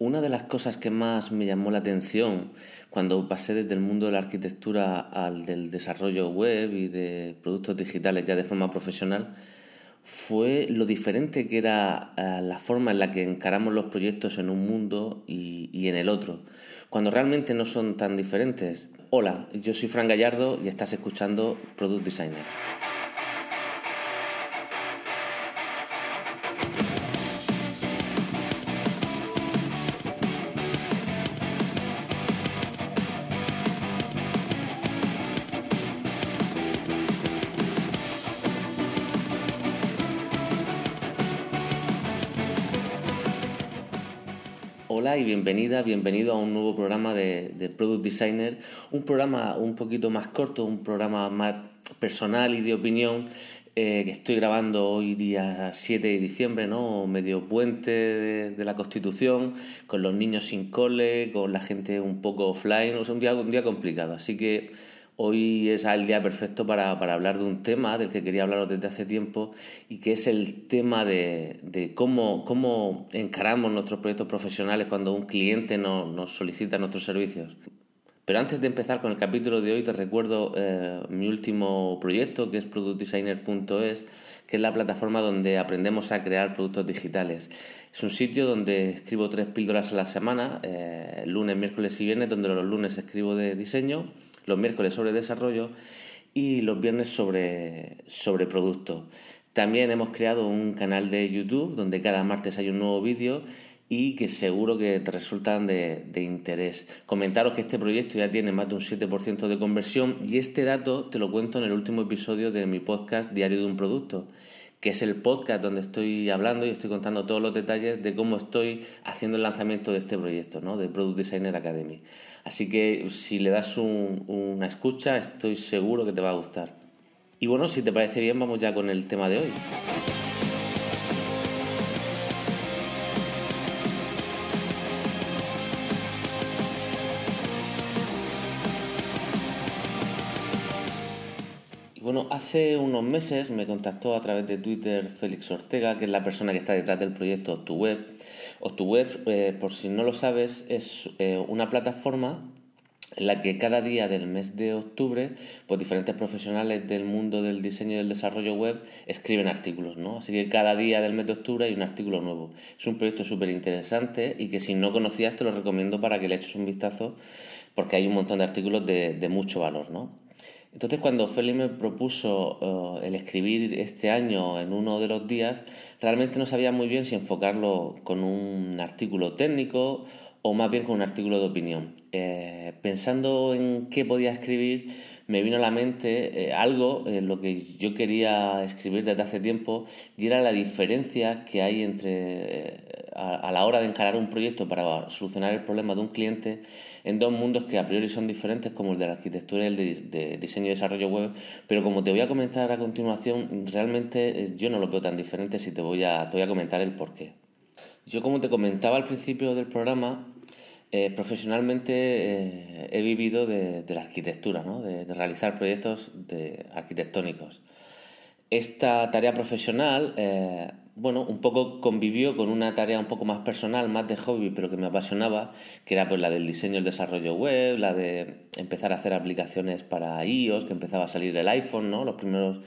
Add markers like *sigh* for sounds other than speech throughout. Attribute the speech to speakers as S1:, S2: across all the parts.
S1: Una de las cosas que más me llamó la atención cuando pasé desde el mundo de la arquitectura al del desarrollo web y de productos digitales ya de forma profesional fue lo diferente que era eh, la forma en la que encaramos los proyectos en un mundo y, y en el otro, cuando realmente no son tan diferentes. Hola, yo soy Fran Gallardo y estás escuchando Product Designer. Y bienvenida, bienvenido a un nuevo programa de, Product Designer, un programa un poquito más corto, un programa más personal y de opinión eh, que estoy grabando hoy día 7 de diciembre, ¿no? medio puente de, la Constitución, con los niños sin cole, con la gente un poco offline, o un día, un día complicado, así que Hoy es el día perfecto para, hablar de un tema del que quería hablaros desde hace tiempo y que es el tema de, cómo, encaramos nuestros proyectos profesionales cuando un cliente nos solicita nuestros servicios. Pero antes de empezar con el capítulo de hoy te recuerdo eh, mi último proyecto que es productdesigner.es que es la plataforma donde aprendemos a crear productos digitales. Es un sitio donde escribo tres píldoras a la semana, eh, lunes, miércoles y viernes, donde los lunes escribo de diseño los miércoles sobre desarrollo y los viernes sobre, sobre producto. También hemos creado un canal de YouTube donde cada martes hay un nuevo vídeo y que seguro que te resultan de, de, interés. Comentaros que este proyecto ya tiene más de un 7% de conversión y este dato te lo cuento en el último episodio de mi podcast Diario de un Producto que es el podcast donde estoy hablando y estoy contando todos los detalles de cómo estoy haciendo el lanzamiento de este proyecto, ¿no? de Product Designer Academy. Así que si le das una escucha, estoy seguro que te va a gustar. Y bueno, si te parece bien, vamos ya con el tema de hoy. Bueno, hace unos meses me contactó a través de Twitter Félix Ortega, que es la persona que está detrás del proyecto OctuWeb. OctuWeb, eh, por si no lo sabes, es eh, una plataforma en la que cada día del mes de octubre, pues diferentes profesionales del mundo del diseño y del desarrollo web escriben artículos, ¿no? Así que cada día del mes de octubre hay un artículo nuevo. Es un proyecto súper interesante y que si no conocías te lo recomiendo para que le eches un vistazo porque hay un montón de artículos de, de mucho valor, ¿no? Entonces cuando Félix me propuso eh, el escribir este año en uno de los días, realmente no sabía muy bien si enfocarlo con un artículo técnico o más bien con un artículo de opinión. Eh, pensando en qué podía escribir, me vino a la mente eh, algo en lo que yo quería escribir desde hace tiempo y era la diferencia que hay entre a, la hora de encarar un proyecto para solucionar el problema de un cliente en dos mundos que a priori son diferentes como el de la arquitectura y el de, diseño y desarrollo web, pero como te voy a comentar a continuación, realmente eh, yo no lo veo tan diferente si te voy a, te a comentar el porqué. Yo como te comentaba al principio del programa, eh, profesionalmente eh, he vivido de, la arquitectura, ¿no? de, realizar proyectos arquitectónicos. Esta tarea profesional bueno, un poco convivió con una tarea un poco más personal, más de hobby, pero que me apasionaba, que era pues la del diseño y el desarrollo web, la de empezar a hacer aplicaciones para iOS, que empezaba a salir el iPhone, ¿no? Los primeros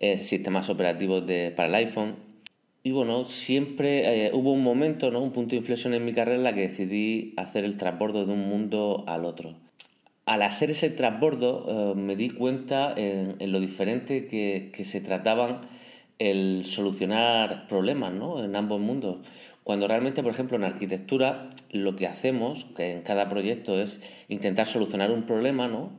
S1: eh, sistemas operativos de, para el iPhone. Y bueno, siempre eh, hubo un momento, ¿no? Un punto de inflexión en mi carrera en la que decidí hacer el transbordo de un mundo al otro. Al hacer ese transbordo eh, me di cuenta en, lo diferente que, que se trataban el solucionar problemas ¿no? en ambos mundos. Cuando realmente, por ejemplo, en arquitectura lo que hacemos que en cada proyecto es intentar solucionar un problema ¿no?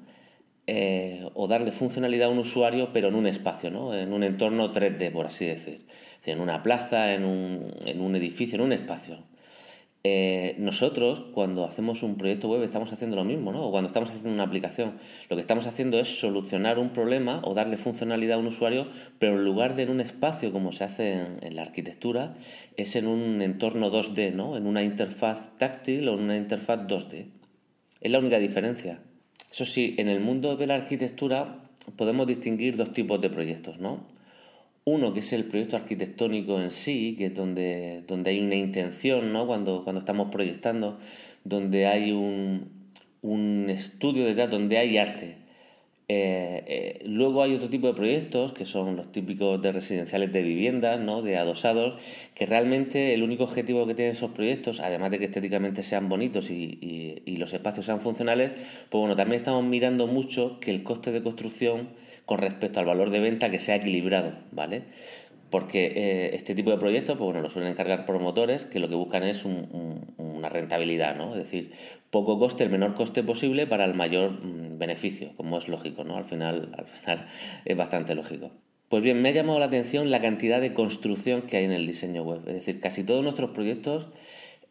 S1: Eh, o darle funcionalidad a un usuario, pero en un espacio, ¿no? en un entorno 3D, por así decir. En una plaza, en un, en un edificio, en un espacio. Eh, nosotros cuando hacemos un proyecto web estamos haciendo lo mismo, ¿no? O cuando estamos haciendo una aplicación, lo que estamos haciendo es solucionar un problema o darle funcionalidad a un usuario, pero en lugar de en un espacio como se hace en, la arquitectura, es en un entorno 2D, ¿no? En una interfaz táctil o en una interfaz 2D. Es la única diferencia. Eso sí, en el mundo de la arquitectura podemos distinguir dos tipos de proyectos, ¿no? Uno que es el proyecto arquitectónico en sí, que es donde, donde hay una intención, ¿no? Cuando, cuando estamos proyectando, donde hay un, un estudio detrás, donde hay arte. Eh, eh, luego hay otro tipo de proyectos que son los típicos de residenciales de viviendas, ¿no? de adosados, que realmente el único objetivo que tienen esos proyectos, además de que estéticamente sean bonitos y, y, los espacios sean funcionales, pues bueno, también estamos mirando mucho que el coste de construcción con respecto al valor de venta que sea equilibrado, ¿vale? Porque eh, este tipo de proyectos pues bueno, lo suelen encargar promotores que lo que buscan es una rentabilidad, ¿no? es decir, poco coste, el menor coste posible para el mayor mm, beneficio, como es lógico, ¿no? al, final, al final *laughs* es bastante lógico. Pues bien, me ha llamado la atención la cantidad de construcción que hay en el diseño web, es decir, casi todos nuestros proyectos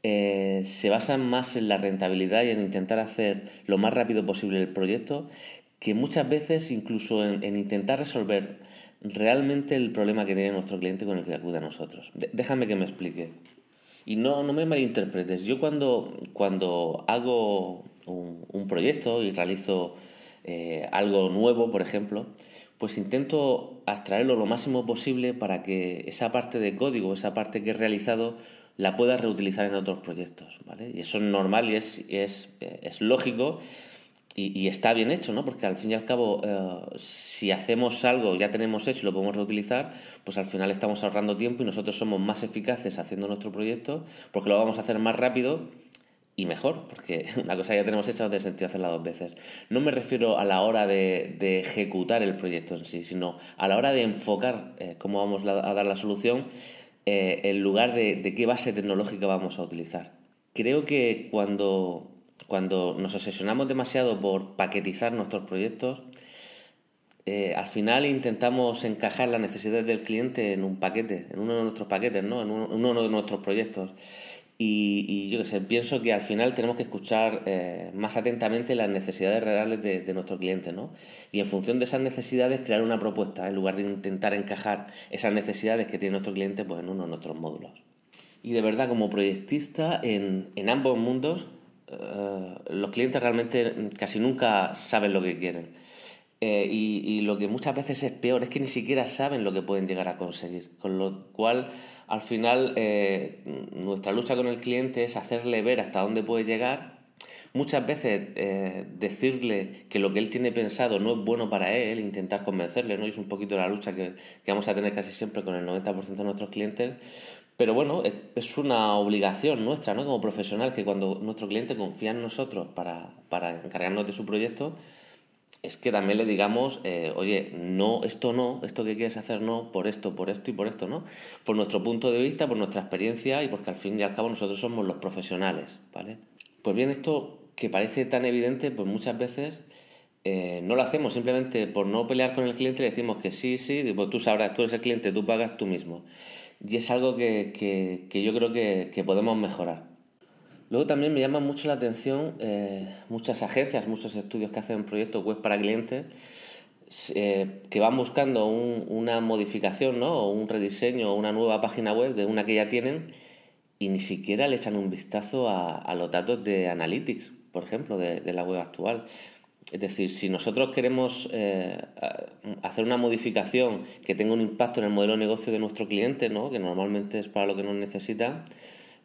S1: eh, se basan más en la rentabilidad y en intentar hacer lo más rápido posible el proyecto que muchas veces incluso en intentar resolver realmente el problema que tiene nuestro cliente con el que acude a nosotros. déjame que me explique. Y no, no me malinterpretes. Yo cuando, cuando hago un, proyecto y realizo eh, algo nuevo, por ejemplo, pues intento abstraerlo lo máximo posible para que esa parte de código, esa parte que he realizado, la pueda reutilizar en otros proyectos. ¿vale? Y eso es normal y es, es, es lógico y, está bien hecho, ¿no? Porque al fin y al cabo, eh, si hacemos algo, ya tenemos hecho y lo podemos reutilizar, pues al final estamos ahorrando tiempo y nosotros somos más eficaces haciendo nuestro proyecto porque lo vamos a hacer más rápido y mejor, porque *laughs* una cosa ya tenemos hecha no tiene sentido hacerla dos veces. No me refiero a la hora de, de ejecutar el proyecto en sí, sino a la hora de enfocar eh, cómo vamos a dar la solución eh, en lugar de, de qué base tecnológica vamos a utilizar. Creo que cuando cuando nos obsesionamos demasiado por paquetizar nuestros proyectos, eh, al final intentamos encajar las necesidades del cliente en un paquete, en uno de nuestros paquetes, ¿no? en, uno, de nuestros proyectos. Y, yo qué sé, pienso que al final tenemos que escuchar eh, más atentamente las necesidades reales de, de, nuestro cliente, ¿no? Y en función de esas necesidades crear una propuesta, en lugar de intentar encajar esas necesidades que tiene nuestro cliente pues, en uno de nuestros módulos. Y de verdad, como proyectista, en, en ambos mundos eh, los clientes realmente casi nunca saben lo que quieren. Eh, y, lo que muchas veces es peor es que ni siquiera saben lo que pueden llegar a conseguir. Con lo cual, al final, eh, nuestra lucha con el cliente es hacerle ver hasta dónde puede llegar. Muchas veces decirle que lo que él tiene pensado no es bueno para él, intentar convencerle, ¿no? Y es un poquito la lucha que, que vamos a tener casi siempre con el 90% de nuestros clientes. Pero bueno, es una obligación nuestra, ¿no? Como profesional, que cuando nuestro cliente confía en nosotros para, para encargarnos de su proyecto, es que también le digamos, eh, oye, no, esto no, esto que quieres hacer no, por esto, por esto y por esto, ¿no? Por nuestro punto de vista, por nuestra experiencia y porque al fin y al cabo nosotros somos los profesionales, ¿vale? Pues bien, esto que parece tan evidente, pues muchas veces eh, no lo hacemos simplemente por no pelear con el cliente, le decimos que sí, sí, pues tú sabrás, tú eres el cliente, tú pagas tú mismo y es algo que, que, yo creo que, que, podemos mejorar. Luego también me llama mucho la atención eh, muchas agencias, muchos estudios que hacen proyectos web para clientes eh, que van buscando un, una modificación ¿no? o un rediseño o una nueva página web de una que ya tienen y ni siquiera le echan un vistazo a, los datos de Analytics, por ejemplo, de la web actual. Es decir, si nosotros queremos eh, hacer una modificación que tenga un impacto en el modelo de negocio de nuestro cliente, ¿no? que normalmente es para lo que nos necesita,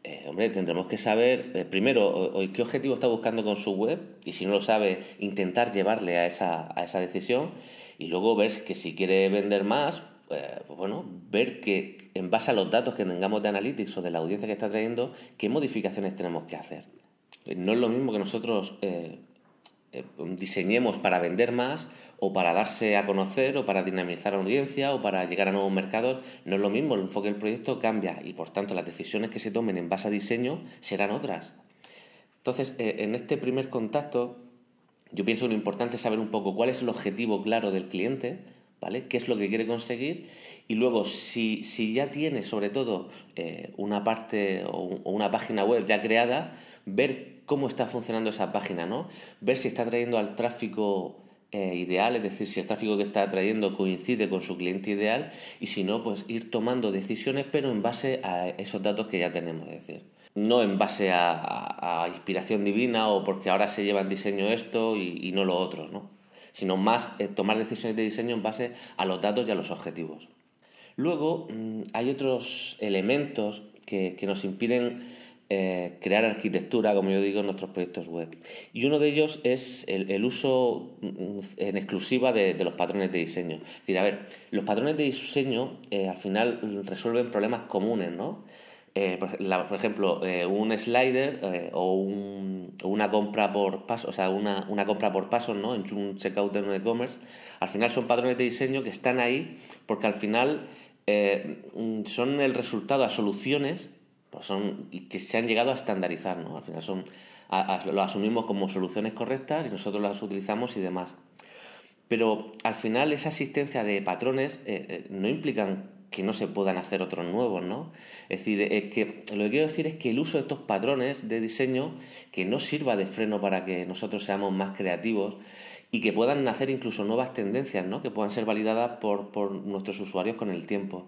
S1: eh, hombre, tendremos que saber, eh, primero, qué objetivo está buscando con su web y si no lo sabe, intentar llevarle a esa, a esa decisión y luego ver que si quiere vender más, pues bueno, ver que en base a los datos que tengamos de Analytics o de la audiencia que está trayendo, qué modificaciones tenemos que hacer. No es lo mismo que nosotros diseñemos para vender más o para darse a conocer o para dinamizar a audiencia o para llegar a nuevos mercados, no es lo mismo, el enfoque del proyecto cambia y por tanto las decisiones que se tomen en base a diseño serán otras. Entonces, eh, en este primer contacto, yo pienso que lo importante es saber un poco cuál es el objetivo claro del cliente, ¿vale? ¿Qué es lo que quiere conseguir? Y luego, si, si ya tiene sobre todo eh, una parte o, una página web ya creada, ver cómo está funcionando esa página, ¿no? Ver si está trayendo al tráfico eh, ideal, es decir, si el tráfico que está trayendo coincide con su cliente ideal y si no, pues ir tomando decisiones, pero en base a esos datos que ya tenemos, es decir, no en base a, inspiración divina o porque ahora se lleva en diseño esto y, y no lo otro, ¿no? Sino más eh, tomar decisiones de diseño en base a los datos y a los objetivos. Luego mm, hay otros elementos que, nos impiden eh, crear arquitectura, como yo digo, en nuestros proyectos web. Y uno de ellos es el, uso mm, en exclusiva de, los patrones de diseño. Es decir, a ver, los patrones de diseño eh, al final resuelven problemas comunes, ¿no? Eh, por, ejemplo, eh, un slider eh, o una compra por paso, o sea, una, compra por pasos, ¿no? En un checkout de un e-commerce, al final son patrones de diseño que están ahí porque al final son el resultado a soluciones pues son, que se han llegado a estandarizar, ¿no? Al final son, lo asumimos como soluciones correctas y nosotros las utilizamos y demás. Pero al final esa existencia de patrones no implican que no se puedan hacer otros nuevos, ¿no? Es decir, es que lo que quiero decir es que el uso de estos patrones de diseño que no sirva de freno para que nosotros seamos más creativos y que puedan nacer incluso nuevas tendencias, ¿no? Que puedan ser validadas por, nuestros usuarios con el tiempo.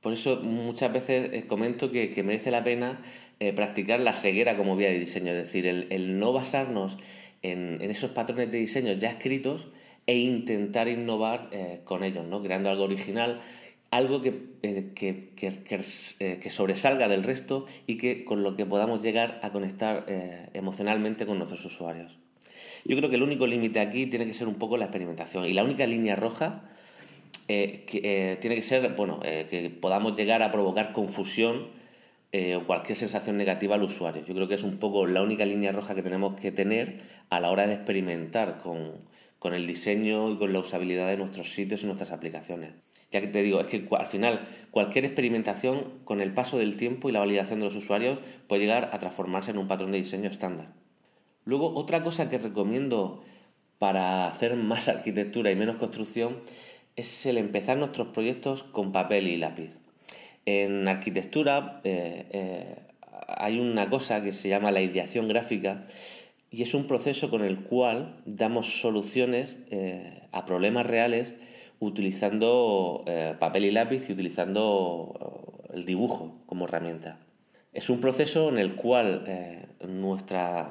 S1: Por eso muchas veces eh, comento que, merece la pena eh, practicar la ceguera como vía de diseño, es decir, el, no basarnos en, esos patrones de diseño ya escritos e intentar innovar eh, con ellos, ¿no? creando algo original algo eh, eh, que, sobresalga del resto y que con lo que podamos llegar a conectar eh, emocionalmente con nuestros usuarios. Yo creo que el único límite aquí tiene que ser un poco la experimentación y la única línea roja que, tiene que ser bueno, que podamos llegar a provocar confusión o cualquier sensación negativa al usuario. Yo creo que es un poco la única línea roja que tenemos que tener a la hora de experimentar con, con el diseño y con la usabilidad de nuestros sitios y nuestras aplicaciones. Ya que te digo, es que al final cualquier experimentación con el paso del tiempo y la validación de los usuarios puede llegar a transformarse en un patrón de diseño estándar. Luego, otra cosa que recomiendo para hacer más *laughs* arquitectura y menos construcción es el empezar nuestros proyectos con papel y lápiz. En arquitectura eh, eh, hay una cosa que se llama la ideación gráfica y es un proceso con el cual damos soluciones eh, a problemas reales utilizando eh, papel y lápiz y utilizando eh, el dibujo como herramienta. Es un proceso en el cual eh, nuestra,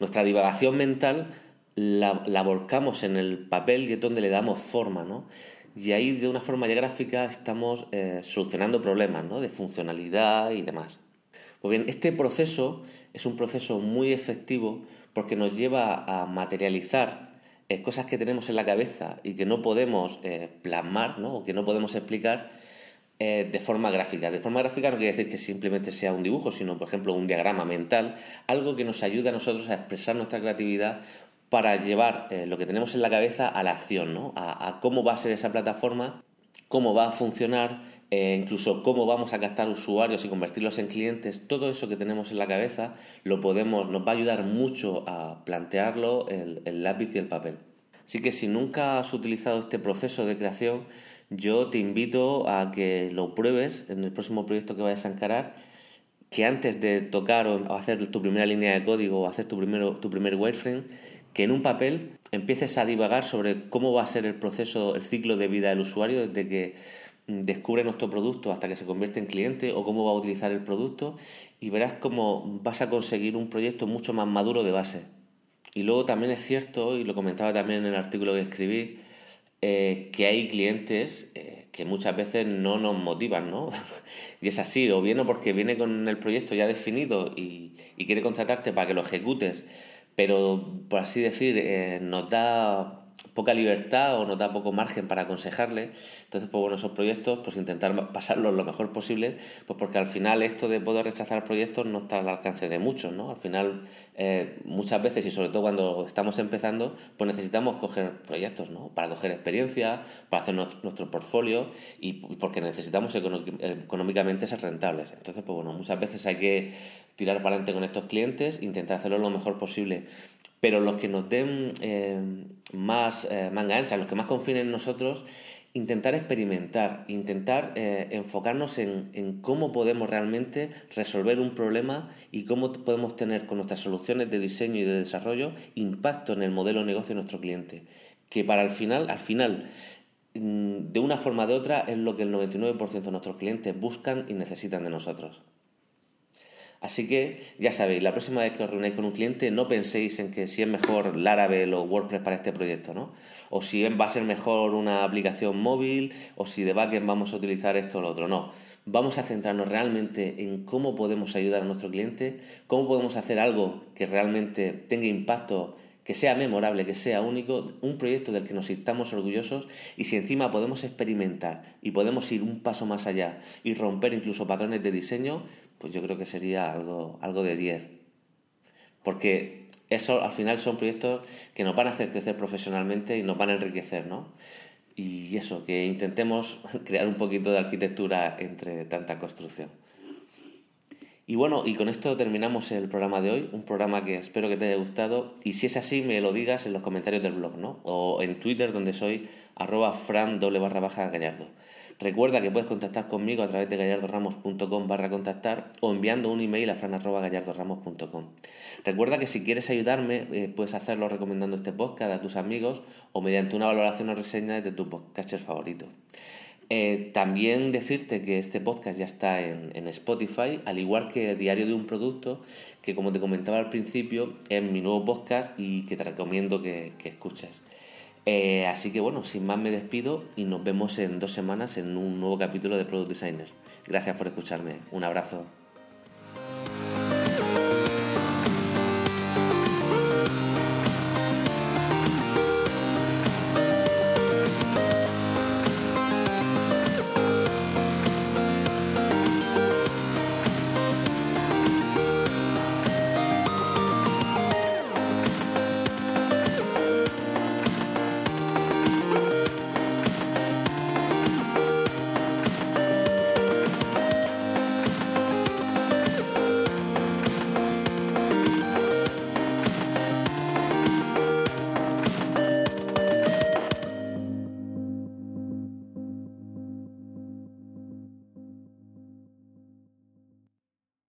S1: nuestra divagación mental la, volcamos en el papel y es donde le damos forma, ¿no? Y ahí de una forma ya gráfica estamos solucionando problemas, ¿no? De funcionalidad y demás. Pues bien, este proceso es un proceso muy efectivo porque nos lleva a materializar eh, cosas que tenemos en la cabeza y que no podemos eh, plasmar ¿no? o que no podemos explicar eh, de forma gráfica. De forma gráfica no quiere decir que simplemente sea un dibujo, sino, por ejemplo, un diagrama mental, algo que nos ayude a nosotros a expresar nuestra creatividad para llevar lo que tenemos en la cabeza a la acción, ¿no? a cómo va a ser esa plataforma cómo va a funcionar, eh, incluso cómo vamos a captar usuarios y convertirlos en clientes, todo eso que tenemos en la cabeza lo podemos, nos va a ayudar mucho a plantearlo el, el lápiz y el papel. Así que si nunca has utilizado este proceso de creación, yo te invito a que lo pruebes en el próximo proyecto que vayas a encarar, que antes de tocar o hacer tu primera línea de código o hacer tu, primero, tu primer wireframe, que en un papel empieces a divagar sobre cómo va a ser el proceso, el ciclo de vida del usuario desde que descubre nuestro producto hasta que se convierte en cliente o cómo va a utilizar el producto y verás cómo vas a conseguir un proyecto mucho más maduro de base. Y luego también es cierto, y lo comentaba también en el artículo que escribí, eh, que hay clientes eh, que muchas veces no nos motivan, ¿no? *laughs* y es así, o bien porque viene con el proyecto ya definido y, y quiere contratarte para que lo ejecutes pero por así decir, eh, nos da poca libertad o nos da poco margen para aconsejarle. Entonces, pues bueno, esos proyectos, pues intentar pasarlos lo mejor posible, pues porque al final esto de poder rechazar proyectos no está al alcance de muchos, ¿no? Al final, eh, muchas veces y sobre todo cuando estamos empezando, pues necesitamos coger proyectos, ¿no? Para coger experiencia, para hacer nuestro, portfolio y porque necesitamos económicamente ser rentables. Entonces, pues bueno, muchas veces hay que tirar para adelante con estos clientes, intentar hacerlo lo mejor posible pero los que nos den eh, más eh, manga ancha, los que más confíen en nosotros, intentar experimentar, intentar eh, enfocarnos en, cómo podemos realmente resolver un problema y cómo podemos tener con nuestras soluciones de diseño y de desarrollo impacto en el modelo de negocio de nuestro cliente. Que para el final, al final, mm, de una forma o de otra, es lo que el 99% de nuestros clientes buscan y necesitan de nosotros. Así que ya sabéis, la próxima vez que os reunáis con un cliente no penséis en que si es mejor Laravel o WordPress para este proyecto, ¿no? O si va a ser mejor una aplicación móvil o si de backend vamos a utilizar esto o lo otro, no. Vamos a centrarnos realmente en cómo podemos ayudar a nuestro cliente, cómo podemos hacer algo que realmente tenga impacto que sea memorable, que sea único, un proyecto del que nos sintamos orgullosos y si encima podemos experimentar y podemos ir un paso más allá y romper incluso patrones de diseño, pues yo creo que sería algo, algo de 10. Porque eso al final son proyectos que nos van a hacer crecer profesionalmente y nos van a enriquecer, ¿no? Y eso, que intentemos *laughs* crear un poquito de arquitectura entre tanta construcción. Y bueno, y con esto terminamos el programa de hoy, un programa que espero que te haya gustado y si es así me lo digas en los comentarios del blog, ¿no? O en Twitter donde soy arroba fran doble barra baja gallardo. Recuerda que puedes contactar conmigo a través de gallardoramos.com barra contactar o enviando un email a fran.gallardoramos.com. Recuerda que si quieres ayudarme eh, puedes hacerlo recomendando este podcast a tus amigos o mediante una valoración o reseña de tu podcaster favorito. Eh, también decirte que este podcast ya está en, Spotify, al igual que el Diario de un Producto, que como te comentaba al principio, es mi nuevo podcast y que te recomiendo que, escuches. Eh, así que bueno, sin más me despido y nos vemos en dos semanas en un nuevo capítulo de Product Designer. Gracias por escucharme. Un abrazo.